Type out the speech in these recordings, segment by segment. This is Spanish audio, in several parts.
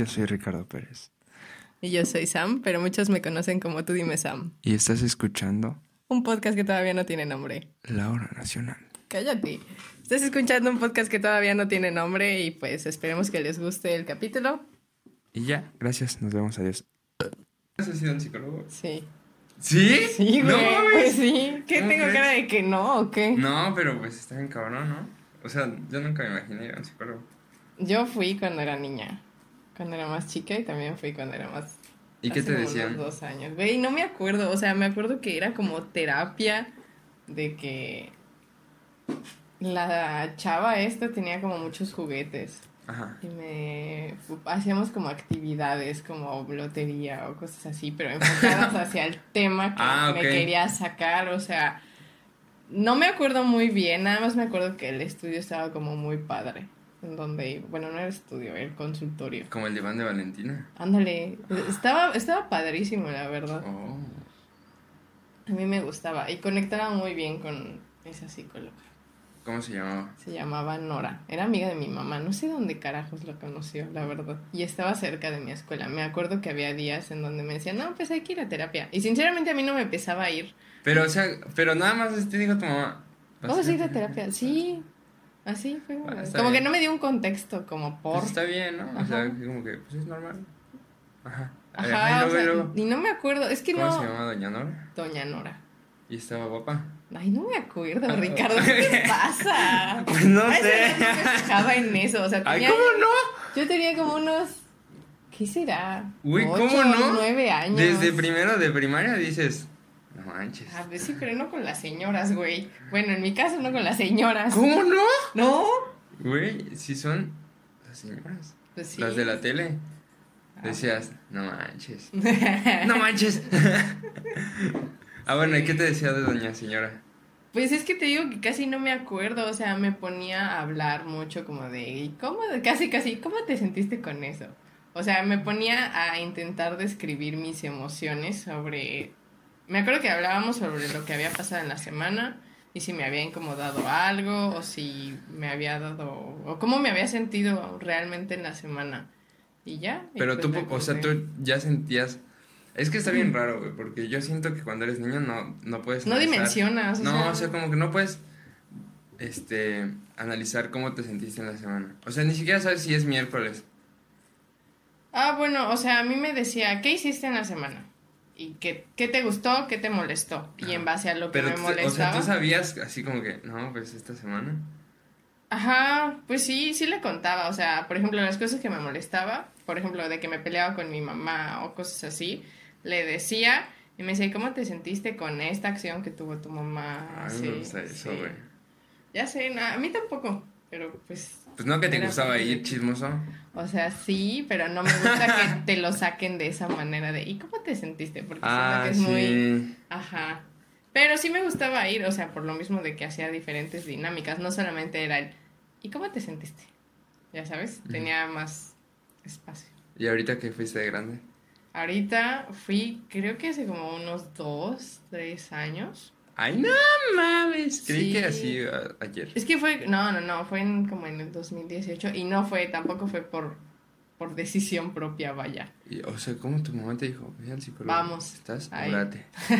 Yo soy Ricardo Pérez. Y yo soy Sam, pero muchos me conocen como tú dime Sam. Y estás escuchando Un podcast que todavía no tiene nombre. La Hora Nacional. Cállate. Estás escuchando un podcast que todavía no tiene nombre y pues esperemos que les guste el capítulo. Y ya, gracias, nos vemos, adiós. ¿Has sido un psicólogo? Sí. ¿Sí? Sí, No güey. mames. pues sí. ¿Qué ¿Cómo tengo crees? cara de que no o qué? No, pero pues está bien cabrón, ¿no? O sea, yo nunca me imaginé ir a un psicólogo. Yo fui cuando era niña. Cuando era más chica y también fui cuando era más. ¿Y qué te decían? dos años. Güey, no me acuerdo. O sea, me acuerdo que era como terapia de que la chava esta tenía como muchos juguetes. Ajá. Y me hacíamos como actividades como lotería o cosas así, pero enfocadas hacia el tema que Ah, me quería sacar. O sea, no me acuerdo muy bien, nada más me acuerdo que el estudio estaba como muy padre. En donde, bueno, no era el estudio, era el consultorio. Como el diván de Valentina. Ándale, estaba, estaba padrísimo, la verdad. Oh. A mí me gustaba y conectaba muy bien con esa psicóloga. ¿Cómo se llamaba? Se llamaba Nora. Era amiga de mi mamá. No sé dónde carajos la conoció, la verdad. Y estaba cerca de mi escuela. Me acuerdo que había días en donde me decían, no, pues hay que ir a terapia. Y sinceramente a mí no me empezaba a ir. Pero, o sea, pero nada más te dijo tu mamá. ¿vas Vamos a ir a terapia. Sí, así fue. Ah, como bien. que no me dio un contexto como por... Pues está bien, ¿no? O sea, como que, pues es normal. Ajá. Ajá, y o sea, y no me acuerdo. Es que ¿Cómo no... se llamaba Doña Nora? Doña Nora. Y estaba guapa. Ay, no me acuerdo, Ah, Ricardo. ¿Qué te pasa? Pues no sé. edad no me fijaba en eso. O sea, Ay, ¿cómo no? Yo tenía como unos. ¿Qué será? Uy, ¿cómo no? Nueve años. Desde primero de primaria dices, no manches. Ah, pues sí, pero no con las señoras, güey. Bueno, en mi caso no con las señoras. ¿Cómo no? ¿No? Güey, sí son las señoras. Pues sí. Las de la tele. Ah. Decías, no manches. no manches. ah, bueno, ¿y qué te decía de doña señora? Pues es que te digo que casi no me acuerdo, o sea, me ponía a hablar mucho como de, ¿y cómo? Casi, casi, ¿cómo te sentiste con eso? O sea, me ponía a intentar describir mis emociones sobre... Me acuerdo que hablábamos sobre lo que había pasado en la semana y si me había incomodado algo o si me había dado... o cómo me había sentido realmente en la semana. Y ya. y Pero pues tú, o sea, tú ya sentías... Es que está bien raro, güey, porque yo siento que cuando eres niño no, no puedes... No analizar- dimensionas. o No, sea, o sea, como que no puedes este analizar cómo te sentiste en la semana. O sea, ni siquiera sabes si es miércoles. Ah, bueno, o sea, a mí me decía, ¿qué hiciste en la semana? ¿Y qué, qué te gustó? ¿Qué te molestó? Y en base a lo que Pero, me tú- o sea, molestaba. tú sabías así como que, no, pues esta semana. Ajá, pues sí, sí le contaba. O sea, por ejemplo, las cosas que me molestaba, por ejemplo, de que me peleaba con mi mamá o cosas así, le decía y me decía, "¿Y ¿cómo te sentiste con esta acción que tuvo tu mamá? A mí Sí, me gusta eso, sí. Ya sé, na- a mí tampoco, pero pues Pues no que te gustaba ir chismoso. O sea, sí, pero no me gusta que te lo saquen de esa manera de ¿y cómo te sentiste? Porque siento Ah, que es muy. Ajá. Pero sí me gustaba ir, o sea, por lo mismo de que hacía diferentes dinámicas, no solamente era el ¿y cómo te sentiste? Ya sabes, tenía más espacio. ¿Y ahorita que fuiste de grande? Ahorita fui, creo que hace como unos dos, tres años. Ay, no mames. Creí Sí. que así a- ayer. Es que fue, no, no, no, fue en, como en el 2018 y no fue, tampoco fue por, por decisión propia, vaya. Y, o sea, ¿cómo tu mamá te dijo? Ve al psicólogo. Vamos. ¿Estás?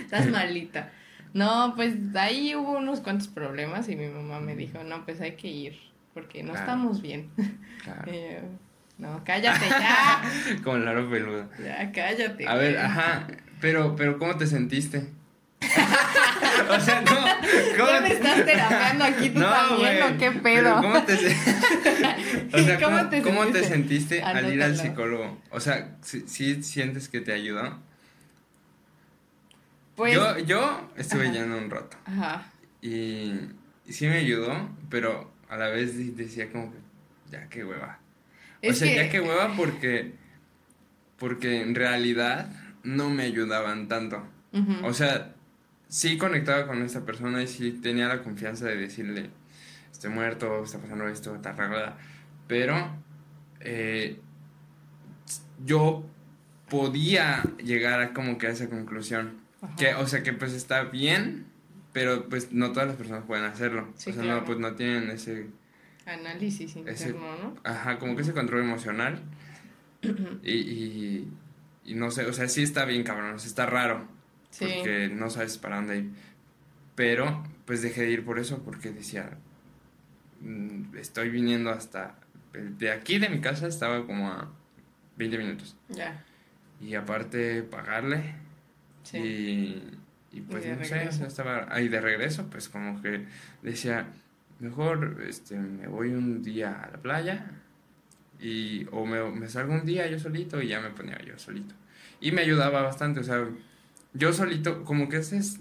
Estás malita. No, pues ahí hubo unos cuantos problemas y mi mamá me dijo, no, pues hay que ir, porque no Claro. estamos bien. Claro. No, cállate ya, Como la peluda. ya cállate. A ver, ajá. Pero, pero, ¿cómo te sentiste? o sea, ¿cómo, cómo Ya me estás terapeando aquí tú también, ¿o qué pedo? ¿Cómo te, se- o sea, ¿Cómo ¿cómo, te cómo te sentiste? al ir al psicólogo? O sea, ¿sí, sí sientes que te ayudó? Pues, yo, yo estuve Ajá. yendo un rato ajá, y, y sí me ayudó, pero a la vez decía como que, ya qué hueva. O sea, que- ya qué hueva porque, porque en realidad no me ayudaban tanto. O sea, sí conectaba con esta persona y sí tenía la confianza de decirle, estoy muerto, está pasando esto, está arreglada. Pero eh, yo podía llegar a como que a esa conclusión. Ajá. Que, o sea, que pues está bien, pero pues no todas las personas pueden hacerlo. Sí, o sea, claro. no, pues no tienen ese, Análisis interno, ¿no? ajá, como que ese control emocional. y, y, y no sé, o sea, sí está bien cabrón, o sea, está raro. Sí. Porque no sabes para dónde ir. Pero, pues dejé de ir por eso, porque decía, "Mm, estoy viniendo hasta... De aquí de mi casa estaba como a 20 minutos. Ya. Y aparte pagarle. Sí. Y, y pues Y no sé, regreso. sea, estaba ahí de regreso, pues como que decía, mejor este, me voy un día a la playa y o me, me salgo un día yo solito y ya me ponía yo solito. Y me ayudaba bastante, o sea, yo solito, como que ese es,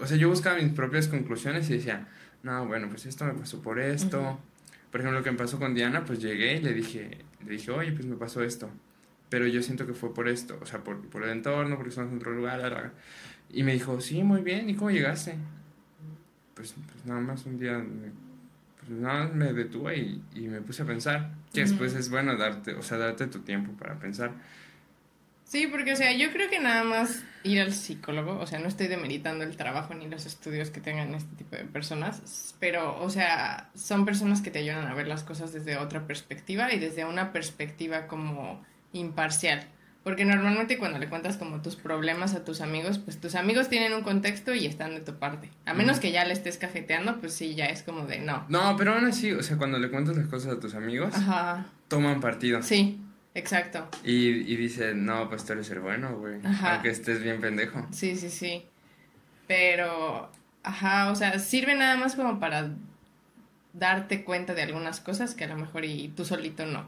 o sea, yo buscaba mis propias conclusiones y decía, no, bueno, pues esto me pasó por esto. Ujú. Por ejemplo, lo que me pasó con Diana, pues llegué y le dije, le dije, oye, pues me pasó esto. Pero yo siento que fue por esto, o sea, por, por el entorno, porque estamos en otro lugar. la, la, la". Y me dijo, sí, muy bien, ¿y cómo llegaste? Pues, pues nada más un día, me, pues nada más me detuve y, y me puse a pensar. Que Ujú. después es bueno darte, o sea, darte tu tiempo para pensar. Sí, porque, o sea, yo creo que nada más ir al psicólogo, o sea, no estoy demeritando el trabajo ni los estudios que tengan este tipo de personas, pero, o sea, son personas que te ayudan a ver las cosas desde otra perspectiva y desde una perspectiva como imparcial. Porque normalmente cuando le cuentas como tus problemas a tus amigos, pues tus amigos tienen un contexto y están de tu parte. A menos que ya le estés cafeteando, pues sí, ya es como de no. No, pero aún así, o sea, cuando le cuentas las cosas a tus amigos, Ajá, toman partido. sí, exacto. Y, y dicen, no, pues tú eres el bueno, güey. Ajá. Aunque estés bien pendejo. Sí, sí, sí. Pero, ajá, o sea, sirve nada más como para darte cuenta de algunas cosas que a lo mejor y tú solito no.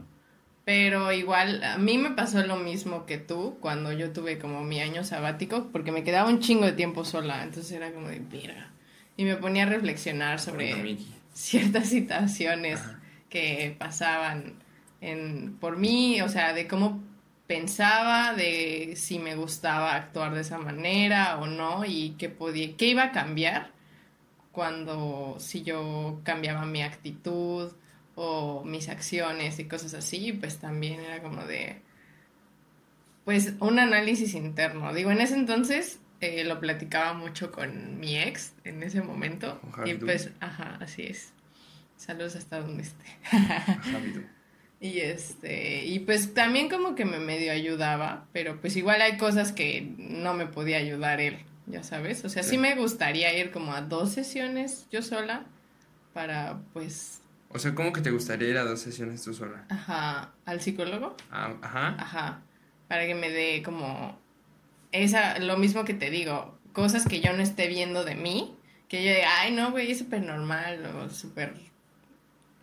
Pero igual, a mí me pasó lo mismo que tú cuando yo tuve como mi año sabático, porque me quedaba un chingo de tiempo sola, entonces era como de mira. Y me ponía a reflexionar sobre ciertas situaciones Ajá. que pasaban en, por mí, o sea, de cómo pensaba, de si me gustaba actuar de esa manera o no, y qué podía, qué iba a cambiar cuando si yo cambiaba mi actitud o mis acciones y cosas así, pues también era como de, pues un análisis interno. Digo, en ese entonces eh, lo platicaba mucho con mi ex en ese momento. Javi y pues, ajá, así es. Saludos hasta donde esté. Tú. Y este, y pues también como que me medio ayudaba, pero pues igual hay cosas que no me podía ayudar él, ya sabes. O sea, sí, Sí. me gustaría ir como a dos sesiones yo sola para pues, O sea, ¿cómo que te gustaría ir a dos sesiones tú sola? ajá, al psicólogo, Ah, ajá. ajá, para que me dé como esa, lo mismo que te digo, cosas que yo no esté viendo de mí, que yo diga, ay no, güey, es súper normal o súper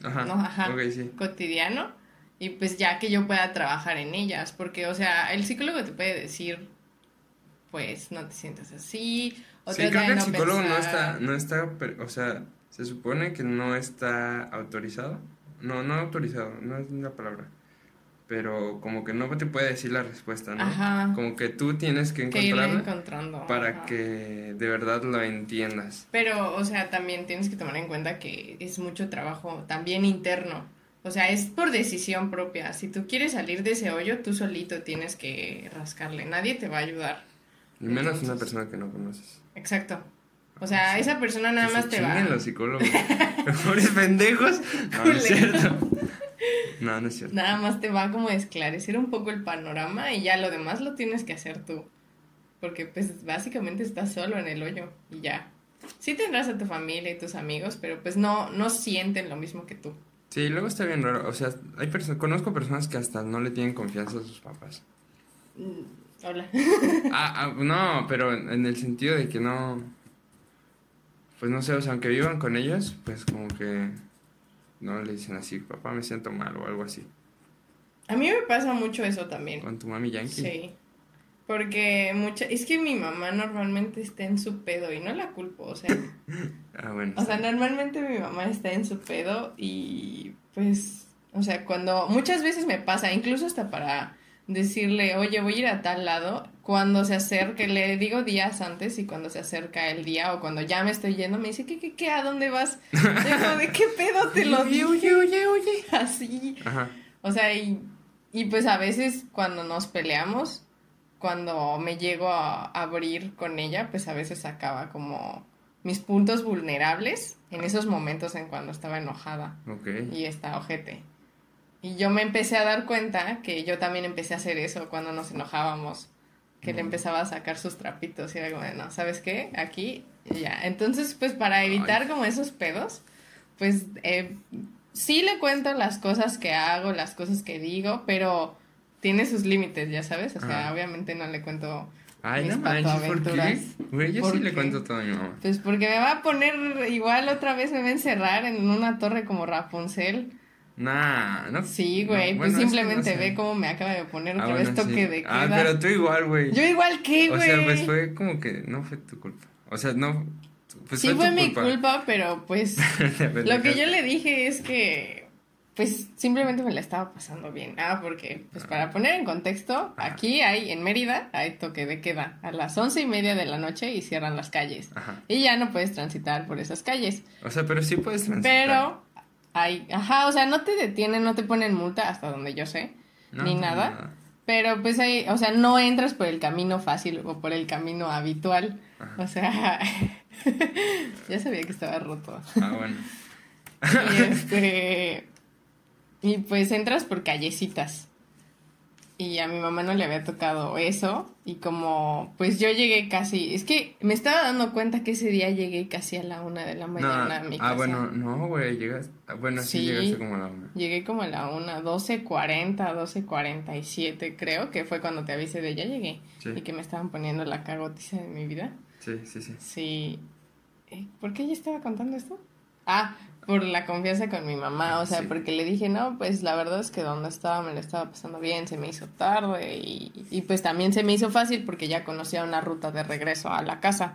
Ajá. No, ajá. Ok, sí. cotidiano y pues ya que yo pueda trabajar en ellas, porque o sea, el psicólogo te puede decir, pues no te sientas así, o Sí, trata creo que el psicólogo no pensar. está, no está, o sea, se supone que no está autorizado. No, no autorizado, no es la palabra. Pero como que no te puede decir la respuesta, ¿no? Ajá. Como que tú tienes que encontrarla encontrando. para ajá. que de verdad lo entiendas. Pero, o sea, también tienes que tomar en cuenta que es mucho trabajo también interno. O sea, es por decisión propia. Si tú quieres salir de ese hoyo, tú solito tienes que rascarle. Nadie te va a ayudar. Y menos una persona que no conoces. Exacto. O sea, esa persona nada Que más se te va. los psicólogos. Mejores pendejos. No, no es cierto. No, no es cierto. Nada más te va como a esclarecer un poco el panorama y ya lo demás lo tienes que hacer tú. Porque pues básicamente estás solo en el hoyo y ya. Sí tendrás a tu familia y tus amigos, pero pues no, no sienten lo mismo que tú. Sí, luego está bien raro. O sea, hay personas, conozco personas que hasta no le tienen confianza a sus papás. Mm, Hola. Ah, ah, no, pero en en el sentido de que no. Pues no sé, o sea, aunque vivan con ellos, pues como que no le dicen así, papá me siento mal o algo así. A mí me pasa mucho eso también. Con tu mami yankee. Sí. Porque mucha, es que mi mamá normalmente está en su pedo y no la culpo, o sea, Ah, bueno. O sea, normalmente mi mamá está en su pedo y pues, o sea, cuando muchas veces me pasa, incluso hasta para decirle, oye, voy a ir a tal lado, cuando se acerque, le digo días antes y cuando se acerca el día o cuando ya me estoy yendo, me dice, ¿qué, qué, qué? ¿A dónde vas? Yo ¿de qué pedo te lo dije? oye, oye, oye. Así. Ajá. O sea, y, y pues a veces cuando nos peleamos, cuando me llego a abrir con ella, pues a veces sacaba como mis puntos vulnerables en esos momentos en cuando estaba enojada Ok. y está ojete. Y yo me empecé a dar cuenta que yo también empecé a hacer eso cuando nos enojábamos. Que le Mm. empezaba a sacar sus trapitos y era como, de, no, ¿sabes qué? Aquí y ya. Entonces, pues para evitar Ay. como esos pedos, pues eh, sí le cuento las cosas que hago, las cosas que digo, pero tiene sus límites, ya sabes. O sea, Ajá. obviamente no le cuento Ay, mis no manches, ¿por qué? Güey, yo ¿Por sí le cuento todo a mi mamá. Pues porque me va a poner igual otra vez me va a encerrar en una torre como Rapunzel. Nah, no. Sí, no, güey, pues bueno, simplemente no sé. ve cómo me acaba de poner otra Ah, vez bueno, toque sí. de queda. Ah, pero tú igual, güey. Yo igual que, O güey. sea, pues fue como que no fue tu culpa. O sea, no. Pues sí fue, mi culpa. culpa, pero pues lo que yo le dije es que pues simplemente me la estaba pasando bien. Ah, porque pues para poner en contexto, aquí hay en Mérida hay toque de queda a las once y media de la noche y cierran las calles. Ajá. Y ya no puedes transitar por esas calles. O sea, pero sí puedes transitar. Pero hay, ajá, o sea, no te detienen, no te ponen multa hasta donde yo sé, No, ni no, nada. Pero pues hay, o sea, no entras por el camino fácil o por el camino habitual. Ajá. O sea, ya sabía que estaba roto. Ah, bueno. Y este y pues entras por callecitas. Y a mi mamá no le había tocado eso y como pues yo llegué casi, es que me estaba dando cuenta que ese día llegué casi a la una de la No, mañana a mi casa. ah, bueno, no, güey, llegas. ah, Bueno, sí, Sí. llegaste como a la una. Llegué como a la una, 12.40, 12.47 creo, que fue cuando te avisé de ya llegué. Sí. Y que me estaban poniendo la cagotiza de mi vida. Sí, sí, sí. Sí. Eh, ¿Por qué ella estaba contando esto? Ah, por la confianza con mi mamá, o sea, Sí. porque le dije, no, pues la verdad es que donde estaba me lo estaba pasando bien, se me hizo tarde y, y pues también se me hizo fácil porque ya conocía una ruta de regreso a la casa.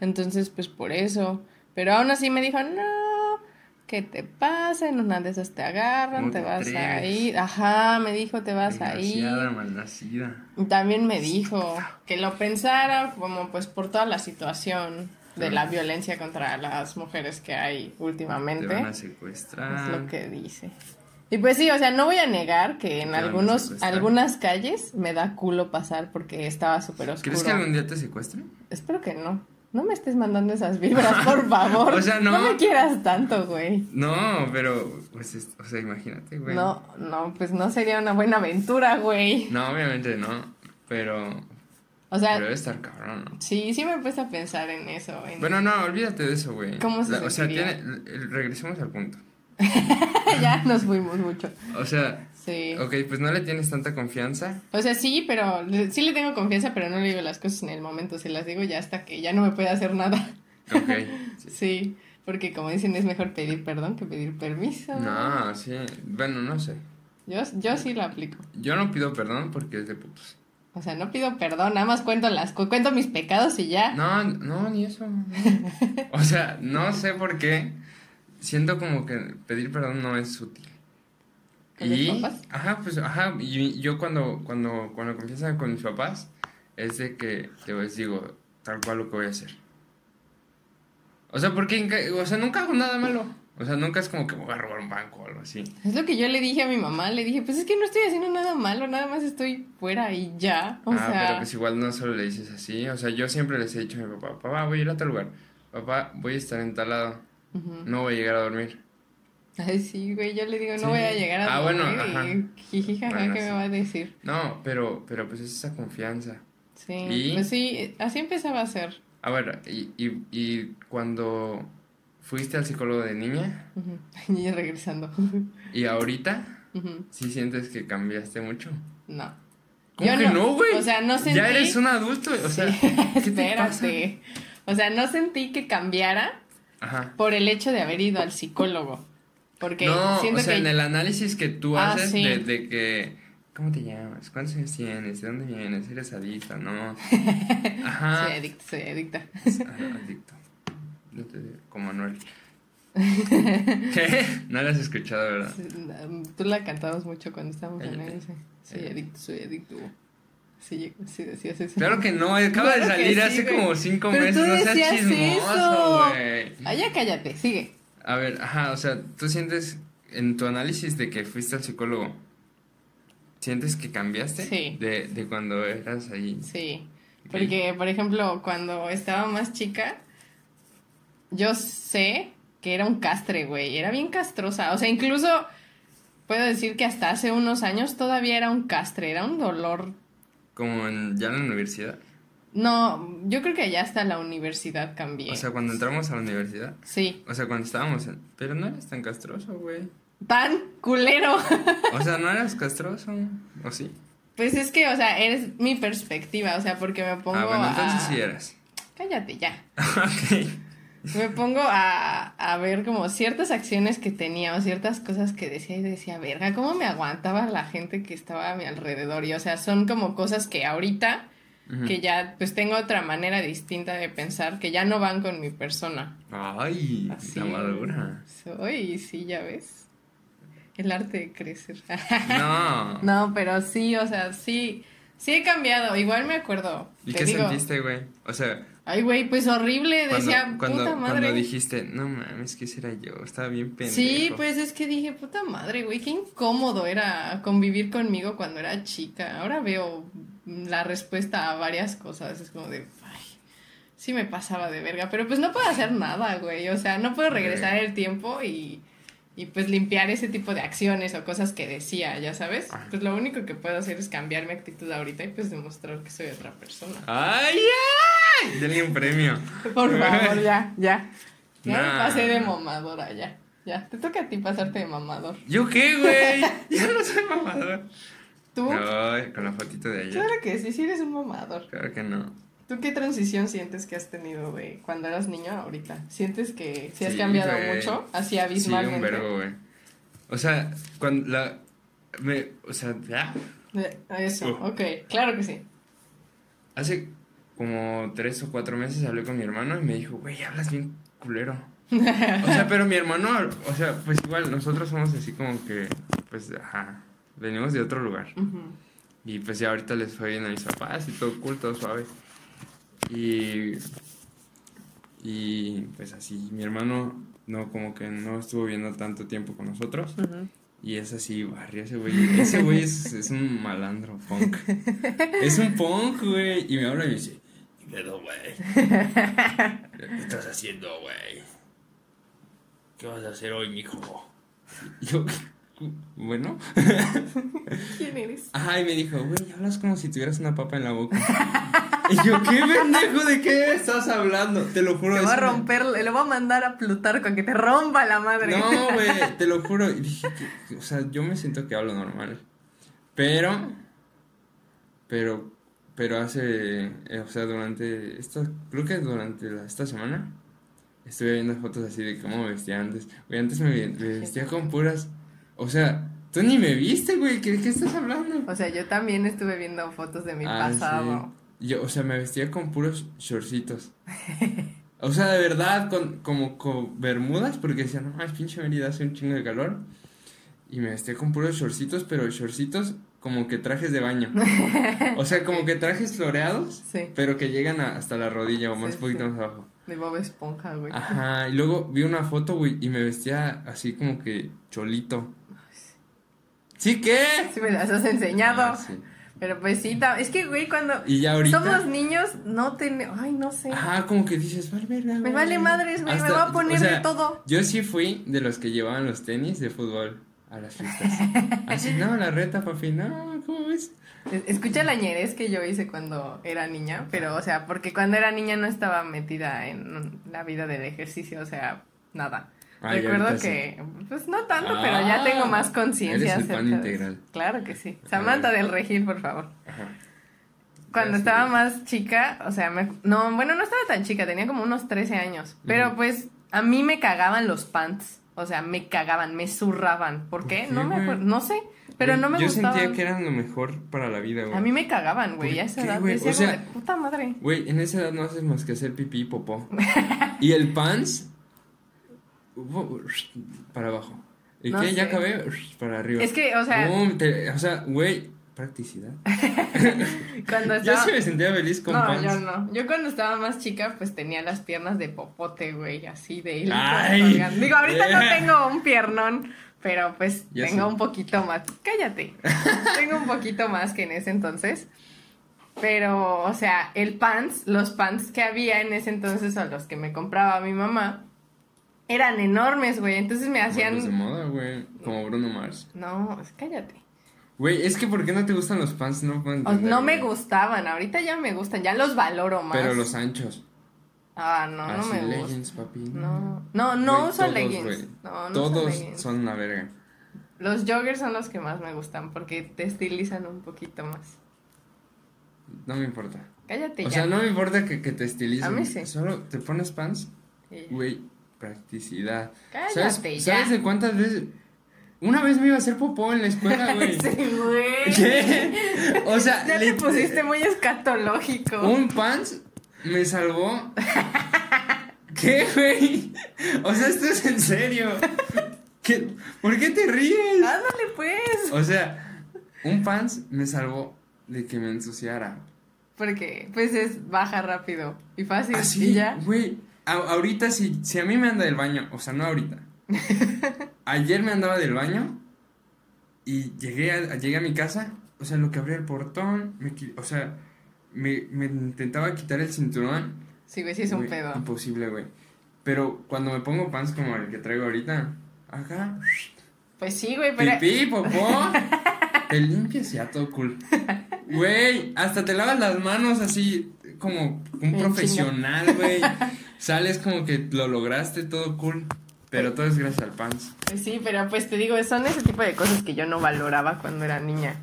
Entonces, pues por eso. Pero aún así me dijo, no, ¿qué te pasa? En una de esas te agarran, ¿Cómo te vas a atreves? ir. Ajá, me dijo, te vas a ir. Y También me dijo que lo pensara como pues por toda la situación de la violencia contra las mujeres que hay Te últimamente. van a Es lo que dice. Y pues sí, o sea, no voy a negar que en Te algunos, algunas calles me da culo pasar porque estaba súper oscuro. ¿Crees que algún día te secuestren? Espero que no. No me estés mandando esas vibras, por favor. O sea, no. me quieras tanto, güey. No, pero, pues, es- o sea, imagínate, güey. No, no, pues no sería una buena aventura, güey. No, obviamente no, pero, O sea, pero debe estar cabrón, ¿no? sí, sí me he puesto a pensar en eso. en- Bueno, no, olvídate de eso, güey. ¿Cómo se La- O sea, tiene, regresemos al punto. ya nos fuimos mucho. O sea, Sí. ok, pues no le tienes tanta confianza. O sea, sí, pero sí le tengo confianza, pero no le digo las cosas en el momento. Se las digo ya hasta que ya no me puede hacer nada. Ok. sí. Sí, porque como dicen, es mejor pedir perdón que pedir permiso. No, sí. Bueno, no sé. Yo, yo sí lo aplico. Yo no pido perdón porque es de putos. O sea, no pido perdón, nada más cuento las cu- cuento mis pecados y ya. No, no, ni eso. O sea, no sé por qué. Siento como que pedir perdón no es útil. ¿Con los Y, papás? ajá, pues, ajá, y yo cuando, cuando, cuando confiesan con mis papás, es de que les digo tal cual lo que voy a hacer. O sea, porque, o sea, nunca hago nada malo. O sea, nunca es como que voy a robar un banco o algo así. Es lo que yo le dije a mi mamá. Le dije, pues es que no estoy haciendo nada malo, nada más estoy fuera y ya. O ah, sea, pero pues igual no solo le dices así. O sea, yo siempre les he dicho a mi papá, papá, voy a ir a tal lugar. Papá, voy a estar en tal lado. ujú. No voy a llegar a dormir. Ay, sí, güey, yo le digo, no Sí. voy a llegar a Ah, bueno, dormir ajá. y jiji, jaja, Bueno, ¿qué sí. me va a decir? No, pero, pero pues es esa confianza. Sí, ¿Y? pues sí, así empezaba a ser. A ver, y, y, y cuando fuiste al psicólogo de niña Ujú. Y regresando. y ahorita, Ujú. ¿sí sientes que cambiaste mucho? No. ¿Cómo Yo que no, no, güey? o sea, no sentí- Ya eres un adulto, o sea, Sí, ¿qué te pasa? O sea, no sentí que cambiara Ajá. por el hecho de haber ido al psicólogo. Porque no, siento o sea, que en el análisis que tú Ah, haces sí. de, de que, ¿cómo te llamas? ¿Cuántos años tienes? ¿De dónde vienes? ¿Eres adicta? No. Ajá. soy adicta, soy adicta. Ajá, adicto. No te digo, Como Manuel. ¿Qué? No lo has escuchado, ¿verdad? Tú la cantabas mucho cuando estábamos en él. Soy adicto, soy adicto. Sí, sí decías eso. Claro que no, acaba Claro de salir sí, hace como cinco Pero meses. tú No seas chismoso, güey. Ah, cállate, sigue. A ver, ajá, o sea, tú sientes en tu análisis de que fuiste al psicólogo, ¿sientes que cambiaste? Sí. De, de cuando eras ahí. Sí. Porque, por ejemplo, cuando estaba más chica, yo sé que era un castre, güey. Era bien castrosa. O sea, incluso, puedo decir que hasta hace unos años todavía era un castre, era un dolor. Como en, ya en la universidad. No, yo creo que ya hasta la universidad cambié. O sea, cuando entramos a la universidad. sí, O sea, cuando estábamos en... Pero no eras tan castroso, güey. tan culero. O sea, no eras castroso. ¿O sí? Pues es que, o sea, eres mi perspectiva, o sea, porque me pongo ah, bueno, entonces a... sí eras. Cállate ya. ok. Me pongo a, a ver como ciertas acciones que tenía o ciertas cosas que decía y decía, verga, ¿cómo me aguantaba la gente que estaba a mi alrededor? Y o sea, son como cosas que ahorita, que ya pues tengo otra manera distinta de pensar, que ya no van con mi persona. Ay, Así la madura. Soy, sí, ya ves. El arte de crecer. No. no, pero sí, o sea, sí, sí he cambiado. Igual me acuerdo. ¿Y qué digo, sentiste, güey? O sea, Ay, güey, pues horrible, cuando, decía, cuando, puta madre. cuando dijiste, no mames, que ese era yo, estaba bien pendejo. Sí, pues es que dije, puta madre, güey, qué incómodo era convivir conmigo cuando era chica. Ahora veo la respuesta a varias cosas, es como de, ay, sí me pasaba de verga, pero pues no puedo hacer nada, güey, o sea, no puedo regresar el tiempo y, y pues limpiar ese tipo de acciones o cosas que decía, ya sabes. Pues lo único que puedo hacer es cambiar mi actitud ahorita y pues demostrar que soy otra persona. ¡Ay, ay! Denle un premio. Por favor, ya, ya. Ya me Nah. pasé de mamadora, ya. Ya, te toca a ti pasarte de mamador. ¿Yo qué, güey? Yo no soy mamador. ¿Tú? Ay, con la fotito de ayer. Claro que sí, sí eres un mamador. Claro que no. ¿Tú qué transición sientes que has tenido de cuando eras niño a ahorita? ¿Sientes que sí has Sí, cambiado mucho? Así Sí, un abismalmente. verbo, güey. O sea, cuando la... Me, o sea, ya. De- Eso, Uh. ok, claro que sí. Hace como tres o cuatro meses hablé con mi hermano y me dijo, güey, hablas bien culero. O sea, pero mi hermano, o sea, pues igual, nosotros somos así como que, pues, ajá, venimos de otro lugar. Y pues ya ahorita les fue bien a mis papás y todo cool, todo suave. Y. Y pues así, mi hermano no, como que no estuvo viendo tanto tiempo con nosotros. Ujú. Y es así, barrio, ese güey. Ese güey es, es un malandro, punk. Es un punk, güey. Y me habla y me dice, "¿Qué pedo, güey? ¿Qué estás haciendo, güey? ¿Qué vas a hacer hoy, mijo? Y yo, bueno. ¿Quién eres? Ajá, y me dijo, güey, hablas como si tuvieras una papa en la boca. y yo, ¿qué pendejo? ¿De qué estás hablando? Te lo juro. Te voy a me- romper, le voy a mandar a Plutarco a que te rompa la madre. No, güey, te lo juro. Y dije, que- o sea, yo me siento que hablo normal. Pero, pero, pero hace, eh, o sea, durante, esta, creo que durante la- esta semana, estuve viendo fotos así de cómo me vestía antes. Güey, antes me, me vestía con puras, o sea, tú ni me viste, güey, ¿qué, qué estás hablando? O sea, yo también estuve viendo fotos de mi Ah, pasado. sí. Yo, o sea, me vestía con puros shortcitos. O sea, de verdad, con, como con bermudas, porque decía, no, es pinche Mérida, hace un chingo de calor. Y me vestía con puros shortcitos, pero shortcitos como que trajes de baño. O sea, como que trajes floreados, Sí, pero que llegan a- hasta la rodilla o más Sí, poquito más abajo. de Bob Esponja, güey. Ajá, y luego vi una foto, güey, y me vestía así como que cholito. ¿Sí qué? Sí me las has enseñado. Ah, sí. Pero pues sí, es que, güey, cuando Y ya somos niños, no tenemos... Ay, no sé. Ajá, como que dices, vale, verga, Me güey". vale madres, güey, me Hasta- voy a poner o sea, de todo. Yo sí fui de los que llevaban los tenis de fútbol a las fiestas. Así, no, la reta, papi, no, ¿cómo ves? Es- Escucha la ñerez que yo hice cuando era niña, pero, o sea, porque cuando era niña no estaba metida en la vida del ejercicio, o sea, nada. Recuerdo sí. que, pues no tanto, pero ya Ah, tengo más conciencia. eres el pan integral. Claro que sí. Samantha del Regil, por favor. Ajá. Cuando estaba más chica, o sea, me- no, bueno, no estaba tan chica, tenía como unos 13 años, pero pues a mí me cagaban los pants, o sea, me cagaban, me zurraban. ¿Por qué? ¿Por qué, no me acuerdo, no sé, pero no me Yo gustaban. sentía que eran lo mejor para la vida, güey. A mí me cagaban, güey, ¿Por a esa qué, edad güey? decía O sea- como de puta madre. Güey, en esa edad no haces más que hacer pipí y popó. y el pants... Para abajo. ¿Y No qué? ¿Ya sé. acabé? Para arriba. Es que, o sea, te- o sea, güey, practicidad. cuando Yo estaba... sí me sentía feliz con no, yo no. Yo cuando estaba más chica, pues tenía las piernas de popote, güey, así de hilo. Digo, ahorita no tengo un piernón, pero pues Ya tengo un poquito más. Cállate. tengo un poquito más que en ese entonces. Pero, o sea, el pants, los pants que había en ese entonces o los que me compraba mi mamá, eran enormes, güey. Entonces me Modelos de hacían. moda, güey. Como Bruno Mars. No, cállate. Güey, es que ¿por qué no te gustan los pants? No no me gustaban, ahorita ya me gustan, ya los valoro más. Pero los anchos. Ah, no, no me gustan. leggings, papi. No, no, no Güey, uso todos, leggings. No, no Todos uso leggings. son una verga. Los joggers son los que más me gustan porque te estilizan un poquito más. No me importa. Cállate O ya. sea, no me importa que, que te estilicen. A mí sí. Solo te pones pants, güey, practicidad. Cállate ¿Sabes, ya. ¿Sabes de cuántas veces? Una vez me iba a hacer popó en la escuela, güey. Sí, güey. ¿Qué? O sea, Ya te lit- pusiste muy escatológico. un pants me salvó. ¿Qué, güey? O sea, esto es en serio. ¿Qué? ¿Por qué te ríes? Ándale, pues. O sea, un pants me salvó de que me ensuciara. Porque, pues es baja rápido y fácil. Así, y ya. güey. A- ahorita, si, si a mí me anda del baño, o sea, no ahorita. Ayer me andaba del baño y llegué a, llegué a mi casa, o sea, lo que abría el portón, me, o sea, me, me intentaba quitar el cinturón. Sí, güey, sí es un Güey, pedo. Imposible, güey. Pero cuando me pongo pants como el que traigo ahorita, acá, Pues sí, güey, pero. pipí, popó, te limpias y ya todo cool. Güey, hasta te lavas las manos así como un profesional, güey. Sales como que lo lograste todo cool. Pero todo es gracias al pants. Pues sí, pero pues te digo, son ese tipo de cosas que yo no valoraba cuando era niña.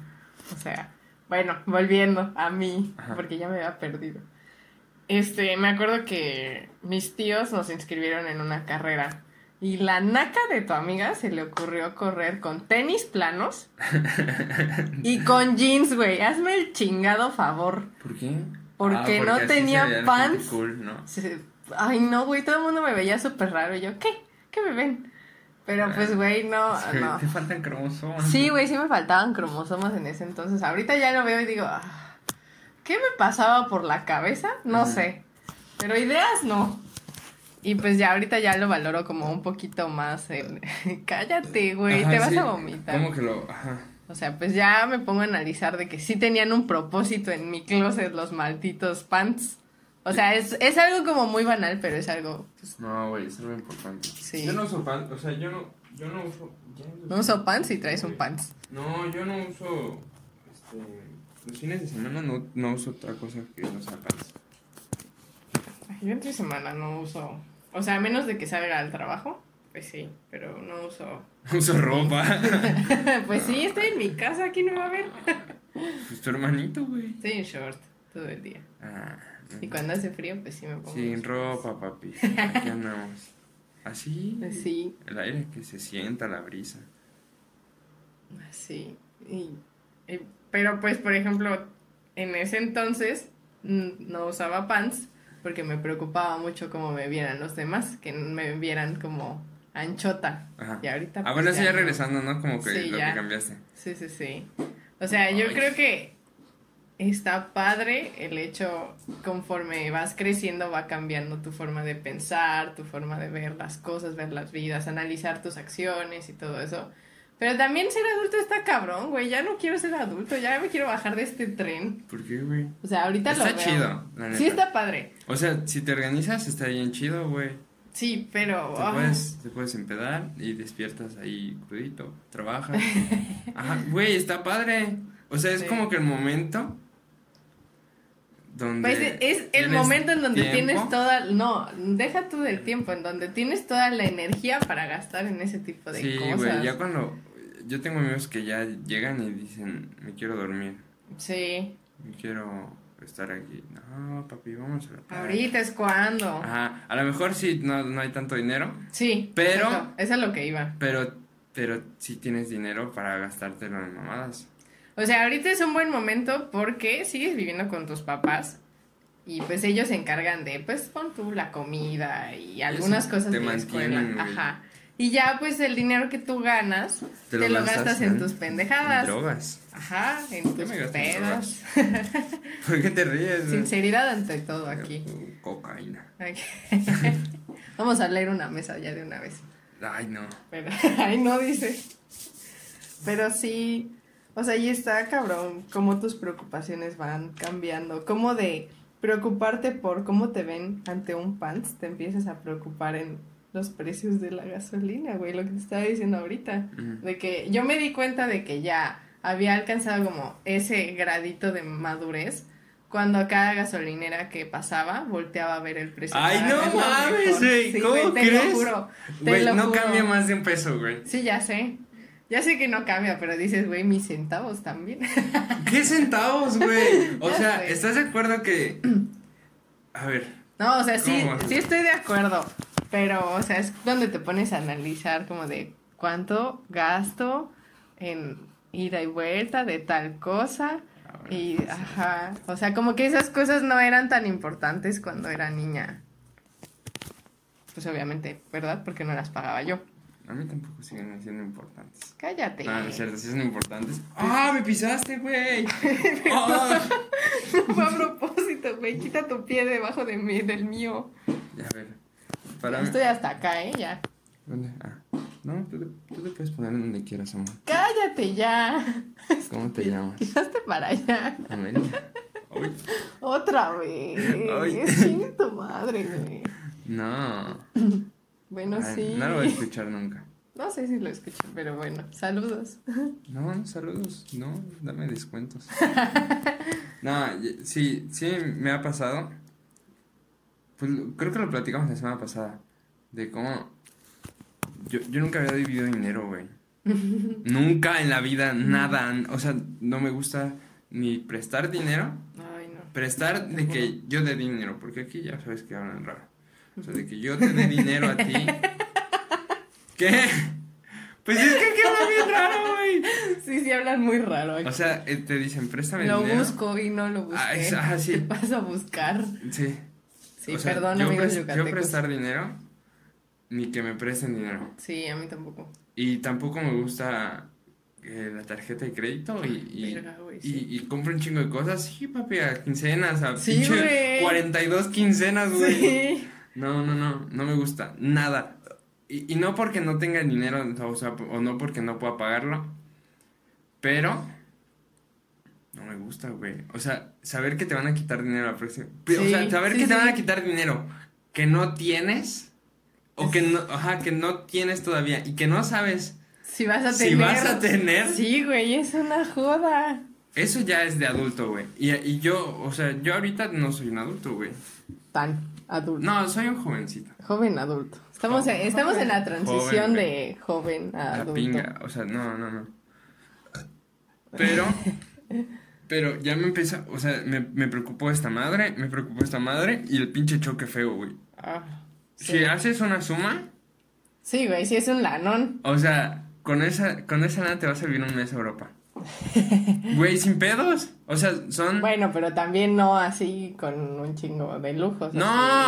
O sea, bueno, volviendo a mí, Ajá. porque ya me había perdido. Este, me acuerdo que mis tíos nos inscribieron en una carrera. Y la naca de tu amiga se le ocurrió correr con tenis planos y con jeans, güey. Hazme el chingado favor. ¿Por qué? Porque no tenía pants. Ay, no, güey, todo el mundo me veía súper raro. Y yo, ¿qué? ¿Qué me ven? Pero pues, güey, no, Sí, no. Te faltan cromosomas. Sí, güey, sí me faltaban cromosomas en ese entonces. Ahorita ya lo veo y digo, ah, ¿qué me pasaba por la cabeza? No sé. Pero ideas no. Y pues ya ahorita ya lo valoro como un poquito más el... Cállate, güey, te vas sí. a vomitar. ¿Cómo que lo.? Ajá. O sea, pues ya me pongo a analizar de que sí tenían un propósito en mi closet los malditos pants. O sea, es, es algo como muy banal, pero es algo... pues, No, güey, es algo importante. Sí. Yo no uso pants, o sea, yo no, yo no uso. ya no uso pants y traes un pants. No, yo no uso. Este. Los fines de semana no, no uso otra cosa que no sea pants. Yo entre semana no uso... O sea, a menos de que salga al trabajo, pues sí, pero no uso... Uso ropa. pues sí, estoy en mi casa, ¿quién me va a ver? pues tu hermanito, güey. Estoy en short todo el día. Ah, Y cuando hace frío, pues sí me pongo... sin ropa, papi. Aquí andamos. Así. shorts. Sí, El aire que se sienta, la brisa. Sí, y, y- pero pues por ejemplo, en ese entonces mm, no usaba pants porque me preocupaba mucho cómo me vieran los demás, que me vieran como anchota. Ajá. Y ahorita... Ah, pues, bueno, sí, ya no. regresando, ¿no? Como que Sí, lo ya. que cambiaste. Sí, sí, sí. O sea, yo Ay. creo que está padre el hecho, conforme vas creciendo, va cambiando tu forma de pensar, tu forma de ver las cosas, ver las vidas, analizar tus acciones y todo eso. Pero también ser adulto está cabrón, güey. Ya no quiero ser adulto, ya me quiero bajar de este tren. ¿Por qué, güey? O sea, ahorita Está lo veo. chido, la neta. Sí, está padre. O sea, si te organizas, está bien chido, güey. Sí, pero. Te ah, puedes, te puedes empedar y despiertas ahí crudito, trabajas. Ajá, güey, está padre. O sea, es Sí. como que el momento donde... Pues es el momento en donde tiempo. tienes toda, no, deja tú del tiempo, en donde tienes toda la energía para gastar en ese tipo de Sí, cosas. güey, ya cuando... Yo tengo amigos que ya llegan y dicen, me quiero dormir, Sí, me quiero estar aquí. No, papi, vamos a la playa. ahorita es cuando. Ajá, a lo mejor sí, no, no hay tanto dinero, Sí, Pero- eso es lo que iba. pero, pero sí tienes dinero para gastártelo en mamadas. O sea, ahorita es un buen momento porque sigues viviendo con tus papás y pues ellos se encargan de, pues pon tú la comida y algunas Eso, cosas te de la escuela. mantienen, güey. Ajá. Y ya pues el dinero que tú ganas te, lo, gastas en tus pendejadas. drogas. Ajá, en tus en pedos. ¿Por qué te ríes? Sinceridad ante todo aquí. Cocaína. Vamos a leer una mesa ya de una vez. Ay, no. Pero, ay, no dice. Pero sí, o sea, ahí está cabrón, cómo tus preocupaciones van cambiando, cómo de preocuparte por cómo te ven ante un pants, te empiezas a preocupar en los precios de la gasolina, güey, lo que te estaba diciendo ahorita. Ujú. De que yo me di cuenta de que ya había alcanzado como ese gradito de madurez cuando a cada gasolinera que pasaba volteaba a ver el precio. Ay, no mames, güey, Sí, ¿cómo güey, te crees? lo juro. Te Güey, lo no juro. cambia más de un peso, güey. Sí, ya sé. Ya sé que no cambia, pero dices, güey, mis centavos también. ¿Qué centavos, güey? O Ya sea, sé. ¿estás de acuerdo que... A ver, No, o sea, sí, sí estoy de acuerdo, pero, o sea, es donde te pones a analizar como de cuánto gasto en ida y vuelta de tal cosa ahora, y, ajá, o sea, como que esas cosas no eran tan importantes cuando era niña. Pues obviamente, ¿verdad? Porque no las pagaba yo. A mí tampoco siguen siendo importantes. Cállate. No, no es cierto, sí son importantes. ¡Ah, me pisaste, güey! ¡Ah! Fue a propósito, güey, quita tu pie debajo de mí, del mío. Ya, a ver. Para. Estoy hasta acá, ¿eh? Ya. ¿Dónde? Ah. No, tú tú te puedes poner en donde quieras, amor. Cállate ya. ¿Cómo te llamas? Quitaste para allá. Amelia. Uy. Otra vez. Ay. Tu madre, güey. No. Bueno, Ay, sí. No lo voy a escuchar nunca. No sé si lo escucho, pero bueno. Saludos. No, no, saludos. No, dame descuentos. No, sí, sí me ha pasado. Pues creo que lo platicamos la semana pasada. De cómo. Yo, yo nunca había dividido dinero, güey. nunca en la vida, nada. O sea, no me gusta ni prestar dinero. Ay, no. Prestar de que yo dé dinero. Porque aquí ya sabes que hablan raro. O sea, de que yo te dé dinero a ti. ¿Qué? Pues es que aquí hablan bien raro, güey. Sí, sí, hablan muy raro. aquí. O sea, eh, te dicen, préstame lo dinero. busco y no lo busqué. Ah, es- ah, sí. Te paso a buscar. Sí. Sí, O sea, perdón, yo, amigos pres- yo prestar dinero, ni que me presten dinero. Sí, a mí tampoco. Y tampoco me gusta eh, la tarjeta de crédito y, y, Verga, güey, y, sí. y compro un chingo de cosas. Sí, papi, a quincenas, a Sí, pinche güey. 42 quincenas, güey. Sí. No, no, no, no me gusta, nada. Y, y no porque no tenga dinero, o sea, o no porque no pueda pagarlo, pero no me gusta, güey. O sea, saber que te van a quitar dinero la próxima. o sea, saber sí, que te van a quitar dinero que no tienes, o que no, ajá, que no tienes todavía, y que no sabes Si vas a tener. si vas a tener. Sí, güey, es una joda. Eso ya es de adulto, güey. Y, y yo, o sea, yo ahorita no soy un adulto, güey. Tan adulto. No, soy un jovencito. Joven adulto. Estamos en, estamos en la transición Joven, de joven a La adulto. pinga, o sea, no, no, no. Pero, pero ya me empieza, o sea, me, me preocupó esta madre, me preocupó esta madre y el pinche choque feo, güey. Ah, sí. Si haces una suma, Sí, güey, sí es un lanón. o sea, con esa, con esa lana te vas a vivir un mes a Europa. Güey, sin pedos. O sea, son. Bueno, pero también no así con un chingo de lujos. no,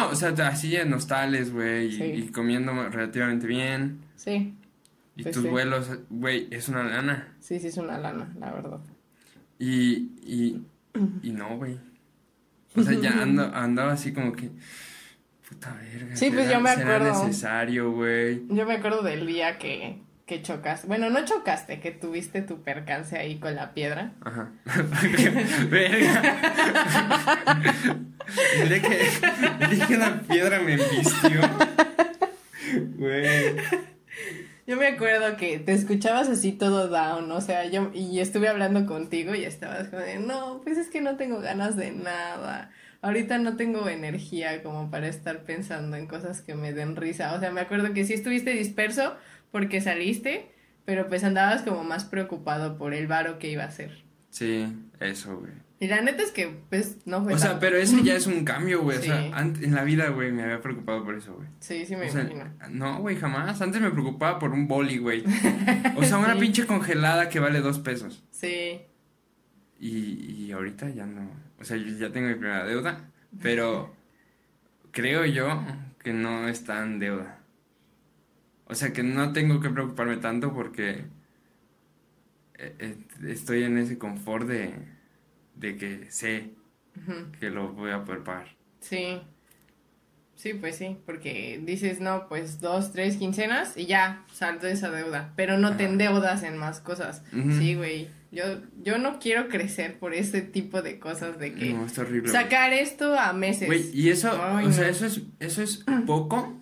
así. o sea, así en hostales, güey, y- comiendo relativamente bien. Sí, Y Pues tus sí. vuelos, güey, es una lana. sí, sí es una lana, la verdad. Y, y, y no, güey. O sea, ya ando, andaba así como que. Puta verga. Sí, pues ¿será- yo me acuerdo. necesario, güey. Yo me acuerdo del día que, que chocaste. Bueno, no chocaste, que tuviste tu percance ahí con la piedra. Ajá. verga. Diré que, diré que una piedra me embistió. Güey. Yo me acuerdo que te escuchabas así todo down, o sea, yo y estuve hablando contigo y estabas como de, no, pues es que no tengo ganas de nada. Ahorita no tengo energía como para estar pensando en cosas que me den risa. O sea, me acuerdo que sí estuviste disperso porque saliste, pero pues andabas como más preocupado por el varo que iba a hacer. Sí, eso, güey. Y la neta es que, pues, no fue O sea, pero ese ya es un cambio, güey. O sea, en la vida, güey, me había preocupado por eso, güey. Sí, sí me O sea, imagino. no, güey, jamás. Antes me preocupaba por un boli, güey. O sea, una Sí. pinche congelada que vale dos pesos. Sí, Y, y ahorita ya no. O sea, yo ya tengo mi primera deuda. Pero creo yo que no es tan deuda. O sea, que no tengo que preocuparme tanto porque eh, eh, estoy en ese confort de, de que sé que lo voy a poder pagar. sí. Sí, pues sí, porque dices, no, pues dos, tres quincenas y ya, salto de esa deuda, pero no te endeudas en más cosas. Sí, güey, yo, yo no quiero crecer por este tipo de cosas de que No, horrible. sacar esto a meses. Güey, y eso, Ay, o sea, no. eso es, eso es poco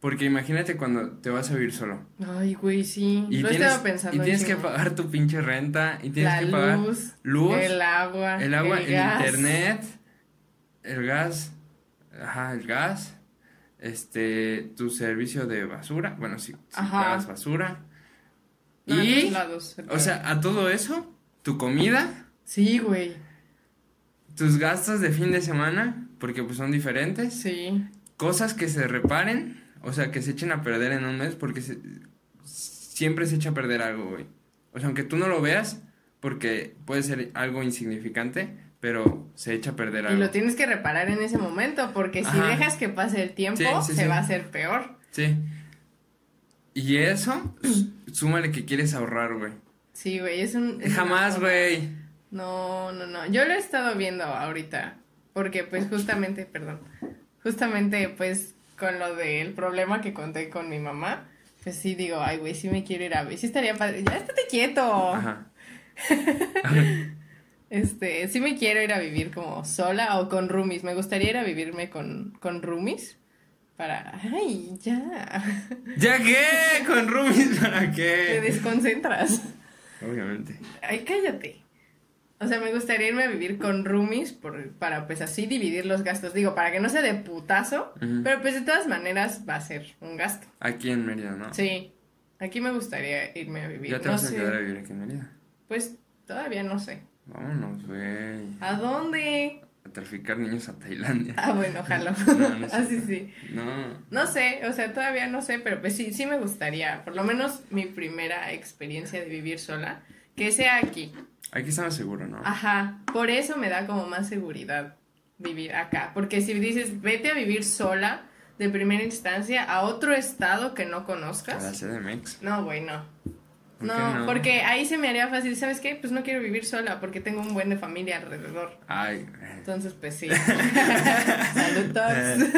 Porque imagínate cuando te vas a vivir solo. Ay, güey, sí. Y Lo tienes, estaba pensando. y tienes que pagar tu pinche renta. Y tienes La que pagar luz, luz, el agua, el agua, el el, gas. internet, el gas. Ajá, el gas. Este, tu servicio de basura. Bueno, si, si pagas basura. No, y, lados, o sea, a todo eso, tu comida, Sí, güey. tus gastos de fin de semana, porque pues son diferentes. Sí. cosas que se reparen, o sea, que se echen a perder en un mes, porque se- siempre se echa a perder algo, güey. O sea, aunque tú no lo veas, porque puede ser algo insignificante, pero se echa a perder Y algo. lo tienes que reparar en ese momento, porque si dejas que pase el tiempo, Sí, sí, se sí. va a hacer peor. Sí. Y eso, s- súmale que quieres ahorrar, güey. Sí, güey, es un... es Jamás, güey. No, no, no. Yo lo he estado viendo ahorita, porque pues justamente, perdón, justamente pues con lo del problema que conté con mi mamá, pues sí digo, ay, güey, sí me quiero ir a ver, sí estaría padre, ya estate quieto. Ajá. Este, sí me quiero ir a vivir como sola o con roomies. Me gustaría ir a vivirme con, con roomies para... ¡Ay, ya! ¿Ya qué? ¿Con roomies para Te qué? desconcentras. Obviamente. ¡Ay, cállate! O sea, me gustaría irme a vivir con roomies por, para pues así dividir los gastos. Digo, para que no sea de putazo, pero pues de todas maneras va a ser un gasto. Aquí en Mérida, ¿no? Sí, aquí me gustaría irme a vivir. Ya te no vas a sé, quedar a vivir aquí en Mérida. pues todavía no sé. Vámonos, güey. ¿A dónde? A traficar niños a Tailandia. Ah, bueno, ojalá. No, no es así cierto. sí. No. No sé, o sea, todavía no sé, pero pues sí, sí me gustaría, por lo menos mi primera experiencia de vivir sola, que sea aquí. Aquí estamos seguros, ¿no? Ajá, por eso me da como más seguridad vivir acá, porque si dices, vete a vivir sola de primera instancia a otro estado que no A la conozcas, CDMX. no, güey, no. ¿Por qué No, no? porque ahí se me haría fácil, ¿sabes qué? Pues no quiero vivir sola porque tengo un buen de familia alrededor. Ay. Entonces, pues sí. Saludos.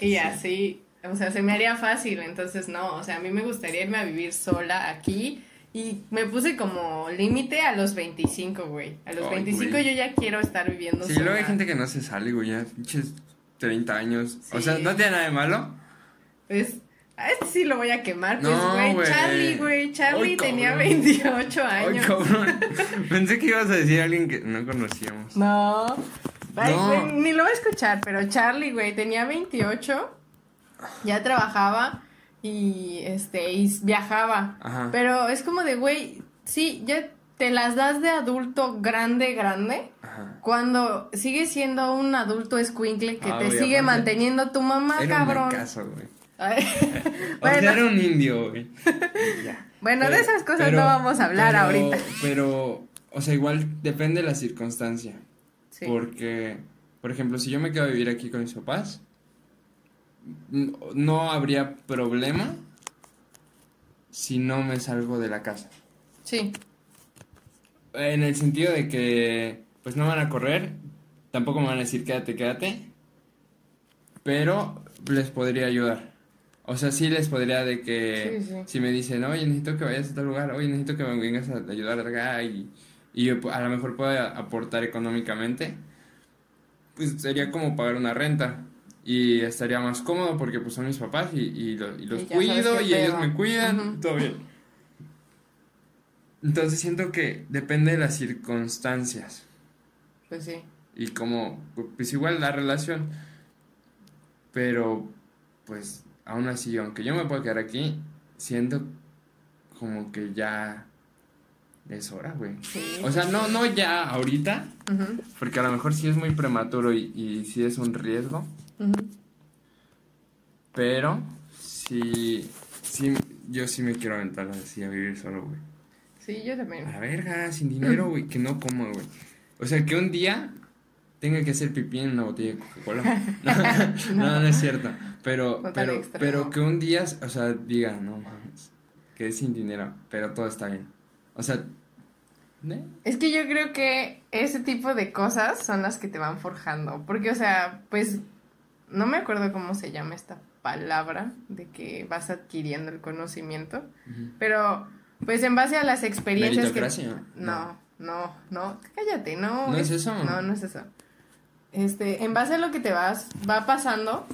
y así, o sea, se me haría fácil. Entonces, no, o sea, a mí me gustaría irme a vivir sola aquí. Y me puse como límite a los 25, güey. A los Ay, 25 güey. yo ya quiero estar viviendo Sí, sola. luego hay gente que no se sale, güey, ya pinches 30 años. O sea, no tiene nada de malo. Pues, a este sí lo voy a quemar. Pues, No, güey, güey. Charlie, güey. Charlie Ay, tenía cabrón. 28 Ay, años. cabrón. Pensé que ibas a decir a alguien que no conocíamos. No. Ay, No. güey, ni lo voy a escuchar, pero Charlie, güey, tenía 28, ya trabajaba y este y viajaba. Ajá. Pero es como de, güey, sí, ya te las das de adulto grande, grande, Ajá. cuando sigues siendo un adulto escuincle que Ah, te sigue manteniendo tu mamá, Era cabrón. un caso, güey. Ay, O sea, bueno, era un indio, güey. Bueno, de Pero- esas cosas pero- no vamos a hablar pero- ahorita. Pero, o sea, igual depende de la circunstancia. Sí. Porque, por ejemplo, si yo me quedo a vivir aquí con mis papás, no habría problema si no me salgo de la casa. Sí, En el sentido de que, pues no van a correr, tampoco me van a decir quédate, quédate, pero les podría ayudar. O sea, sí les podría de que Sí, sí. si me dicen, oye, necesito que vayas a tal lugar, oye, necesito que me vengas a ayudar acá y, y yo a lo mejor pueda aportar económicamente, pues sería como pagar una renta. Y estaría más cómodo porque pues son mis papás y, y, lo- y los Y cuido y ellos me cuidan, todo bien. Entonces siento que depende de las circunstancias pues sí. y como, pues igual la relación. Pero, pues, aún así, aunque yo me pueda quedar aquí, siento como que ya es hora, güey. Sí. O sea, no, no ya ahorita, porque a lo mejor sí es muy prematuro y, y sí es un riesgo, pero sí, sí, yo sí me quiero aventar así a vivir solo, güey. Sí, yo también. A la verga, sin dinero, güey, que no coma, güey. O sea, que un día tenga que hacer pipí en una botella de Coca-Cola. No, no, no es cierto. Pero, No pero, pero que un día, o sea, diga, no mames, que es sin dinero, pero todo está bien. O sea, ¿eh? Es que yo creo que ese tipo de cosas son las que te van forjando. Porque, o sea, pues, no me acuerdo cómo se llama esta palabra de que vas adquiriendo el conocimiento. Pero, pues, en base a las experiencias que... No, no, no, cállate, no. ¿No es eso? No, no es eso. Este, en base a lo que te vas, va pasando,